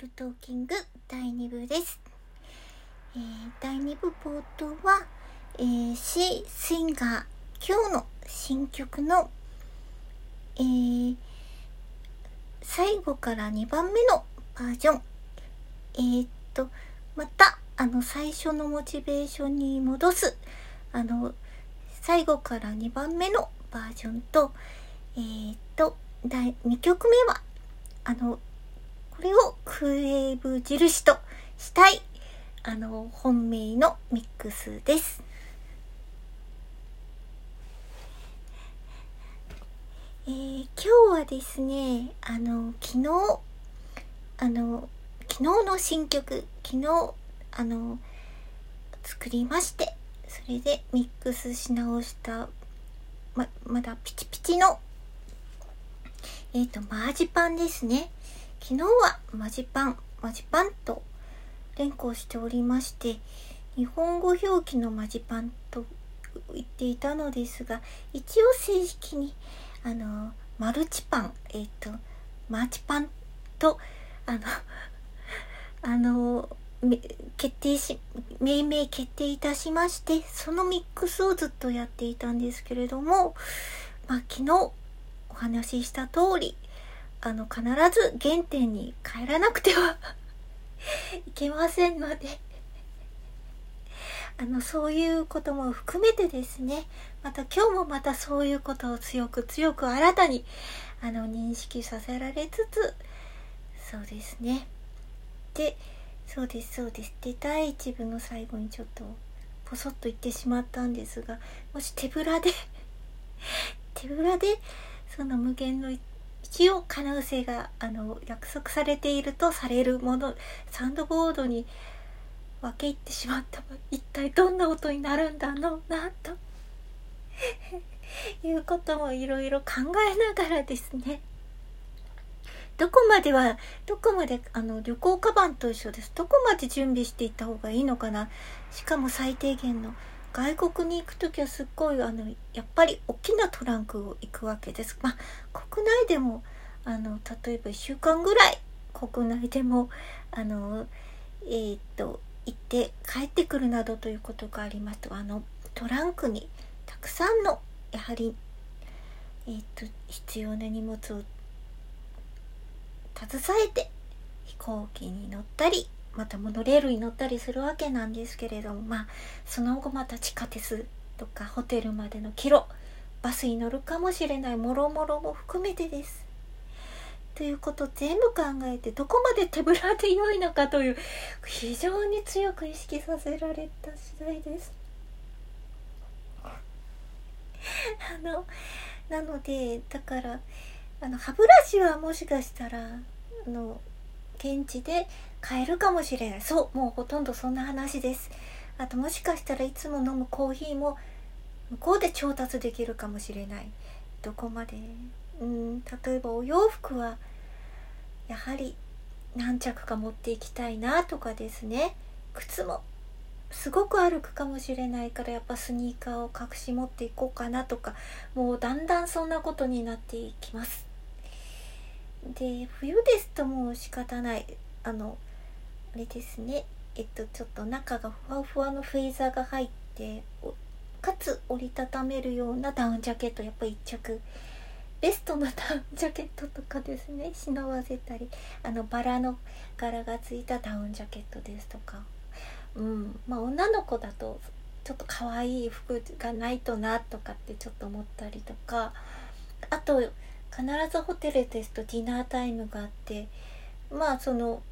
トルトーキング第2部です。えー第2部冒頭は、えー、シー・スインガー今日の新曲の、えー最後から2番目のバージョン。えーっと、また、あの、最初のモチベーションに戻す、あの、最後から2番目のバージョンと、えーっと、第2曲目は、あの、これをクエーブ印としたい、あの、本命のミックスです。えー今日はですね、あの、昨日、あの、昨日の新曲、昨日、あの、作りまして、それでミックスし直した、ま、まだピチピチの、えっ、と、マージパンですね。昨日はマジパン、マジパンと連呼しておりまして、日本語表記のマジパンと言っていたのですが、一応正式に、あの、マルチパン、えっ、と、マーチパンと、あの、あの、決定し、命名決定いたしまして、そのミックスをずっとやっていたんですけれども、まあ、昨日お話しした通り、あの、必ず原点に帰らなくては いけませんので、あの、そういうことも含めてですね、また今日もまたそういうことを強く強く新たに、あの、認識させられつつ、そうですね。で、そうです、そうです。で、第一部の最後にちょっと、ポソッと言ってしまったんですが、もし手ぶらで、手ぶらで、その無限の一応可能性が、あの、約束されているとされるもの、サンドボードに分け入ってしまったら、一体どんな音になるんだろうな、ということもいろいろ考えながらですね。どこまでは、どこまで、あの、旅行カバンと一緒です。どこまで準備していった方がいいのかな。しかも最低限の。外国に行くときはすっごい、あの、やっぱり大きなトランクを行くわけです。まあ、国内でも、あの、例えば1週間ぐらい、国内でも、あの、えーっと、行って帰ってくるなどということがありますと、あの、トランクにたくさんの、やはり、えーっと、必要な荷物を携えて飛行機に乗ったりまたモノレールに乗ったりするわけなんですけれどもまあその後また地下鉄とかホテルまでのキロバスに乗るかもしれないもろもろも含めてです。ということを全部考えてどこまで手ぶらで良いのかという非常に強く意識させられた次第です。あのなのでだからあの歯ブラシはもしかしたらあの現地で買えるかもしれない。そうもうほとんどそんな話です。あともしかしたらいつも飲むコーヒーも向こうで調達できるかもしれない。どこまで？うん例えばお洋服はやはり何着か持っていきたいなとかですね。靴もすごく歩くかもしれないからやっぱスニーカーを隠し持っていこうかなとかもうだんだんそんなことになっていきます。で冬ですともう仕方ない。あのあれですね。えっとちょっと中がふわふわのフェイザーが入ってかつ折りたためるようなダウンジャケットやっぱ一着。ベストなダウンジャケットとかですね。忍ばせたり。あのバラの柄がついたダウンジャケットですとか。うん。まあ女の子だとちょっと可愛い服がないとなとかってちょっと思ったりとか。あと必ずホテルですとディナータイムがあってまあその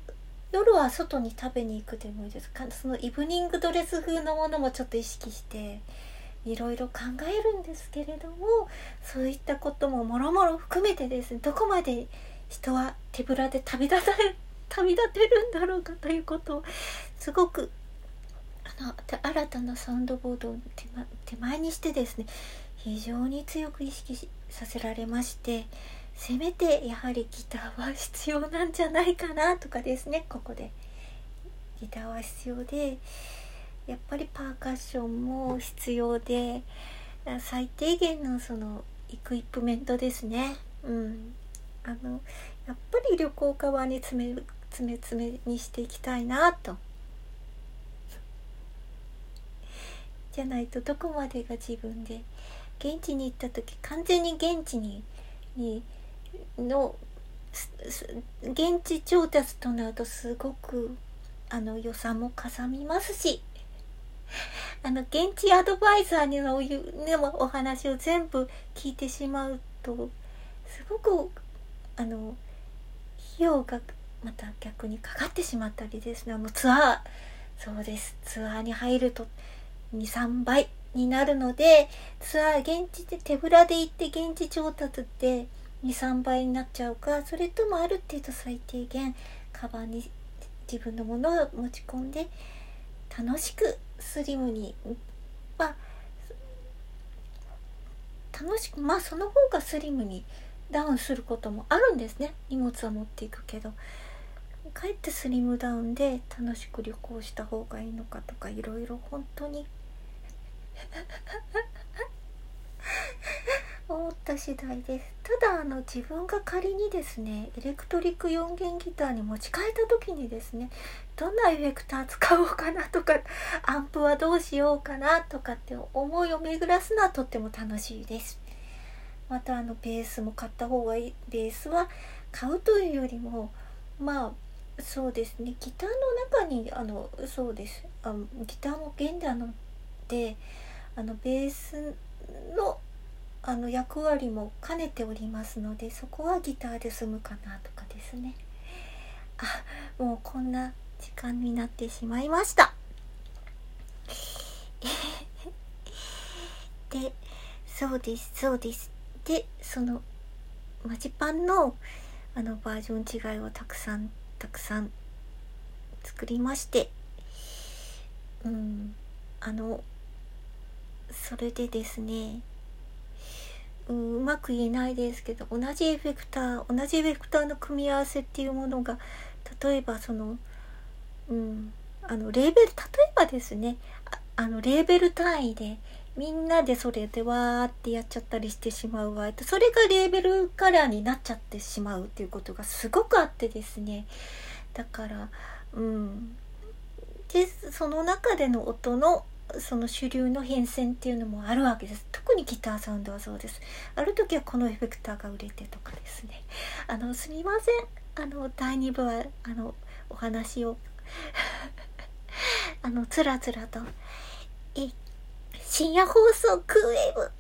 夜は外に食べに行くでもいいです。かそのイブニングドレス風のものもちょっと意識していろいろ考えるんですけれどもそういったことももろもろ含めてですねどこまで人は手ぶらで旅立た 旅立てるんだろうかということをすごくあの新たなサウンドボードを,、手前にしてですね非常に強く意識させられましてせめてやはりギターは必要なんじゃないかなとかですねここで。ギターは必要でやっぱりパーカッションも必要で最低限のそのエクイプメントですね。うん。あのやっぱり旅行カバンに詰め詰め詰めにしていきたいなと。じゃないとどこまでが自分で現地に行った時完全に現地ににの現地調達となるとすごくあの予算もかさみますし あの現地アドバイザーにのでもお話を全部聞いてしまうとすごくあの費用がまた逆にかかってしまったりですね。あのツアーそうです。ツアーに入ると23倍。になるのでツアー現地で手ぶらで行って現地調達って23倍になっちゃうかそれともある程度最低限カバンに自分のものを持ち込んで楽しくスリムにまあ楽しくまあその方がスリムにダウンすることもあるんですね。荷物は持っていくけど。かえってスリムダウンで楽しく旅行した方がいいのかとかいろいろ本当に 思った次第です。ただあの自分が仮にですねエレクトリック4弦ギターに持ち替えた時にですねどんなエフェクター使おうかなとかアンプはどうしようかなとかって思いを巡らすのはとっても楽しいです。またあのベースも買った方がいい。ベースは買うというよりもまあそうですね。ギターの中にあのそうです。あギターも弦なのであのベースのあの役割も兼ねておりますのでそこはギターで済むかなとかですね。あもうこんな時間になってしまいました。でそうですそうです。でそのマジパンのあのバージョン違いをたくさんたくさん作りましてうんあのそれでですねうん、うまく言えないですけど同じエフェクター同じエフェクターの組み合わせっていうものが例えばそのうんあのレーベル例えばですねあのレーベル単位でみんなでそれでわーってやっちゃったりしてしまう場合とそれがレーベルカラーになっちゃってしまうっていうことがすごくあってですね。だからうんでその中での音のその主流の変遷っていうのもあるわけです。特にギターサウンドはそうです。ある時はこのエフェクターが売れてとかですね。あのすみません。あの第2部はあのお話を あのつらつらと。え深夜放送クーウェーブ